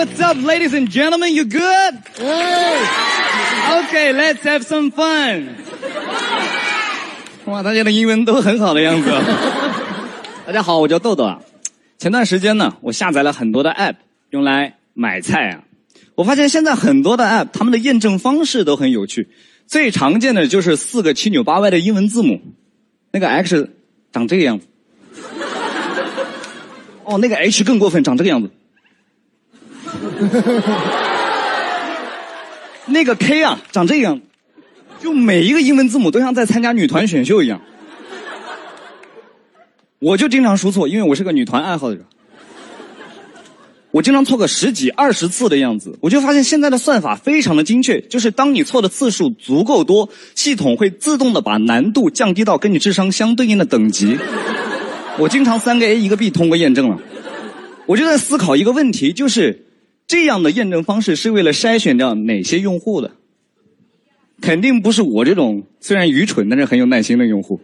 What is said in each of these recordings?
what's up, ladies and gentlemen? You good? Okay, let's have some fun. 哇，大家的英文都很好的样子。大家好，我叫豆豆啊。前段时间呢，我下载了很多的 app 用来买菜啊。我发现现在很多的 app 他们的验证方式都很有趣。最常见的就是四个七扭八歪的英文字母，那个 X 长这个样子。哦，那个 H 更过分，长这个样子。那个 K 啊，长这样，就每一个英文字母都像在参加女团选秀一样。我就经常输错，因为我是个女团爱好者。我经常错个十几、二十次的样子，我就发现现在的算法非常的精确，就是当你错的次数足够多，系统会自动的把难度降低到跟你智商相对应的等级。我经常三个 A 一个 B 通过验证了，我就在思考一个问题，就是这样的验证方式是为了筛选掉哪些用户的？肯定不是我这种虽然愚蠢但是很有耐心的用户。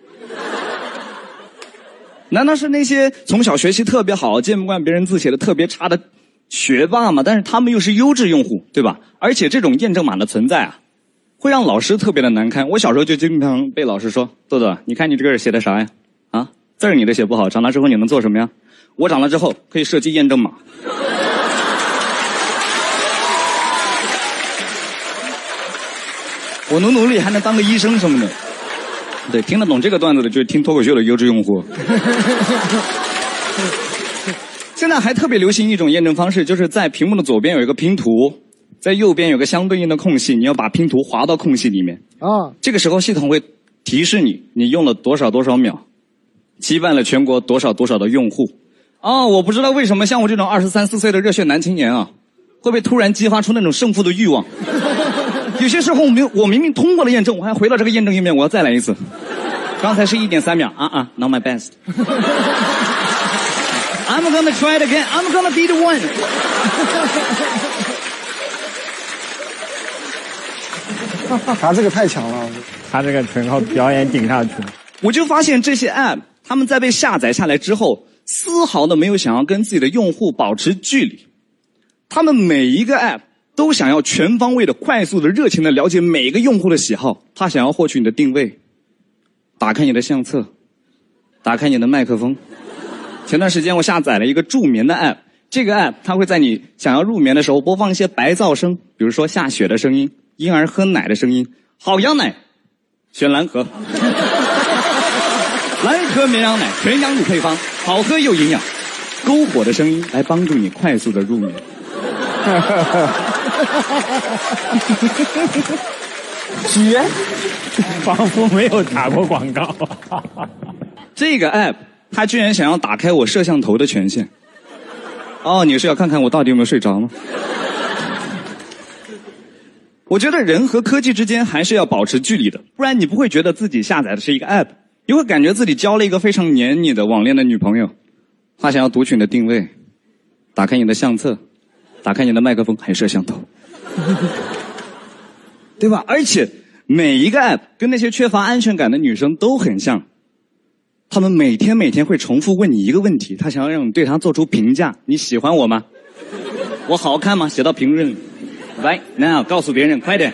难道是那些从小学习特别好、见不惯别人字写的特别差的学霸吗？但是他们又是优质用户，对吧？而且这种验证码的存在啊，会让老师特别的难堪。我小时候就经常被老师说：“豆豆，你看你这个写的啥呀？啊，字儿你都写不好，长大之后你能做什么呀？”我长大之后可以设计验证码。我努努力还能当个医生什么的。对，听得懂这个段子的，就是听脱口秀的优质用户。现在还特别流行一种验证方式，就是在屏幕的左边有一个拼图，在右边有个相对应的空隙，你要把拼图划到空隙里面。啊，这个时候系统会提示你，你用了多少多少秒，击败了全国多少多少的用户。啊，我不知道为什么像我这种二十三四岁的热血男青年啊，会被突然激发出那种胜负的欲望。有些时候我明我明明通过了验证，我还回到这个验证页面，我要再来一次。刚才是一点三秒啊啊，Not my best。I'm gonna try it again. I'm gonna be the one. 他这个太强了，他这个纯靠表演顶上去。我就发现这些 app，他们在被下载下来之后，丝毫的没有想要跟自己的用户保持距离。他们每一个 app。都想要全方位的、快速的、热情的了解每一个用户的喜好。他想要获取你的定位，打开你的相册，打开你的麦克风。前段时间我下载了一个助眠的 app，这个 app 它会在你想要入眠的时候播放一些白噪声，比如说下雪的声音、婴儿喝奶的声音。好羊奶，选蓝盒。蓝盒绵羊奶，全羊乳配方，好喝又营养。篝火的声音来帮助你快速的入眠。绝，仿佛没有打过广告。这个 app 它居然想要打开我摄像头的权限。哦，你是要看看我到底有没有睡着吗？我觉得人和科技之间还是要保持距离的，不然你不会觉得自己下载的是一个 app，你会感觉自己交了一个非常黏你的网恋的女朋友。她想要读取你的定位，打开你的相册。打开你的麦克风，还有摄像头，对吧？而且每一个 app 跟那些缺乏安全感的女生都很像，他们每天每天会重复问你一个问题，他想要让你对他做出评价：你喜欢我吗？我好看吗？写到评论里。来，now 告诉别人，快点，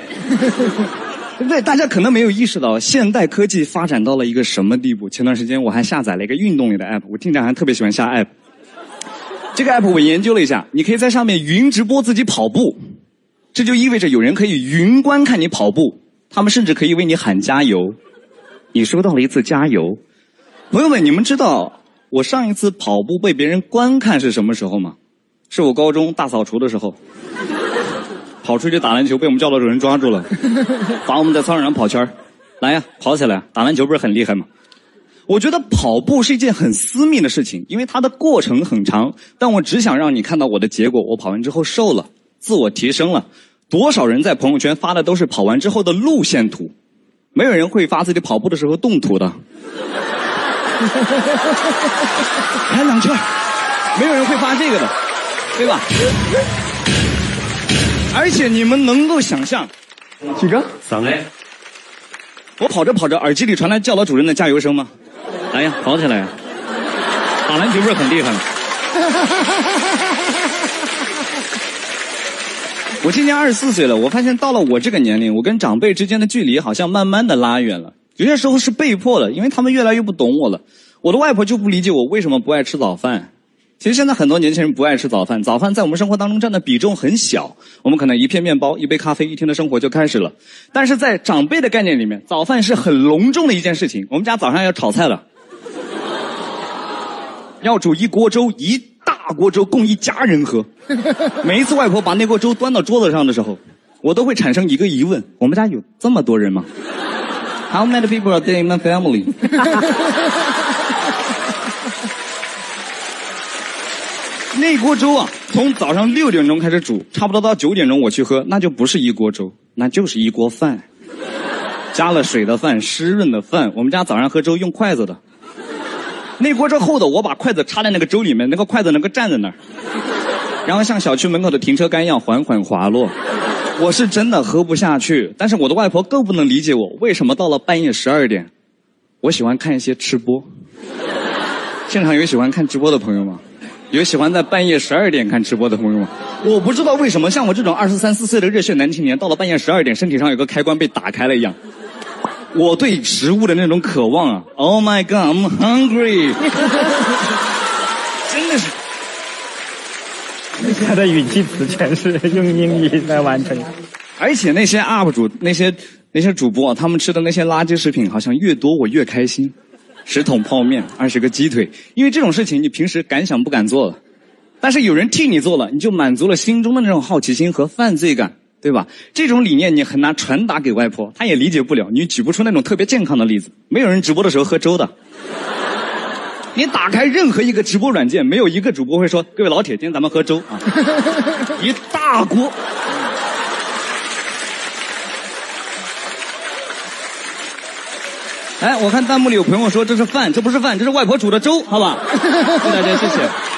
对 不对？大家可能没有意识到，现代科技发展到了一个什么地步？前段时间我还下载了一个运动类的 app，我经常还特别喜欢下 app。这个 app 我研究了一下，你可以在上面云直播自己跑步，这就意味着有人可以云观看你跑步，他们甚至可以为你喊加油。你收到了一次加油，朋友们，你们知道我上一次跑步被别人观看是什么时候吗？是我高中大扫除的时候，跑出去打篮球被我们教导主任抓住了，罚我们在操场上跑圈来呀，跑起来，打篮球不是很厉害吗？我觉得跑步是一件很私密的事情，因为它的过程很长。但我只想让你看到我的结果，我跑完之后瘦了，自我提升了。多少人在朋友圈发的都是跑完之后的路线图，没有人会发自己跑步的时候动图的。开两圈，没有人会发这个的，对吧？而且你们能够想象，几个？三个。我跑着跑着，耳机里传来教导主任的加油声吗？来呀，跑起来！打篮球不是很厉害吗？我今年二十四岁了，我发现到了我这个年龄，我跟长辈之间的距离好像慢慢的拉远了。有些时候是被迫的，因为他们越来越不懂我了。我的外婆就不理解我为什么不爱吃早饭。其实现在很多年轻人不爱吃早饭，早饭在我们生活当中占的比重很小。我们可能一片面包、一杯咖啡，一天的生活就开始了。但是在长辈的概念里面，早饭是很隆重的一件事情。我们家早上要炒菜了，要煮一锅粥，一大锅粥供一家人喝。每一次外婆把那锅粥端到桌子上的时候，我都会产生一个疑问：我们家有这么多人吗？How many people are there in my family？那锅粥啊，从早上六点钟开始煮，差不多到九点钟我去喝，那就不是一锅粥，那就是一锅饭，加了水的饭，湿润的饭。我们家早上喝粥用筷子的，那锅粥厚的，我把筷子插在那个粥里面，那个筷子能够站在那儿，然后像小区门口的停车杆一样缓缓滑落。我是真的喝不下去，但是我的外婆更不能理解我为什么到了半夜十二点，我喜欢看一些吃播。现场有喜欢看直播的朋友吗？有喜欢在半夜十二点看直播的朋友吗？我不知道为什么，像我这种二十三四岁的热血男青年，到了半夜十二点，身体上有个开关被打开了一样。我对食物的那种渴望啊！Oh my god, I'm hungry！真的是。他的语气词全是用英语来完成。而且那些 UP 主、那些那些主播，他们吃的那些垃圾食品，好像越多我越开心。十桶泡面，二十个鸡腿，因为这种事情你平时敢想不敢做了，但是有人替你做了，你就满足了心中的那种好奇心和犯罪感，对吧？这种理念你很难传达给外婆，她也理解不了。你举不出那种特别健康的例子，没有人直播的时候喝粥的。你打开任何一个直播软件，没有一个主播会说：“各位老铁，今天咱们喝粥啊，一大锅。”哎，我看弹幕里有朋友说这是饭，这不是饭，这是外婆煮的粥，好吧？谢谢大家，谢谢。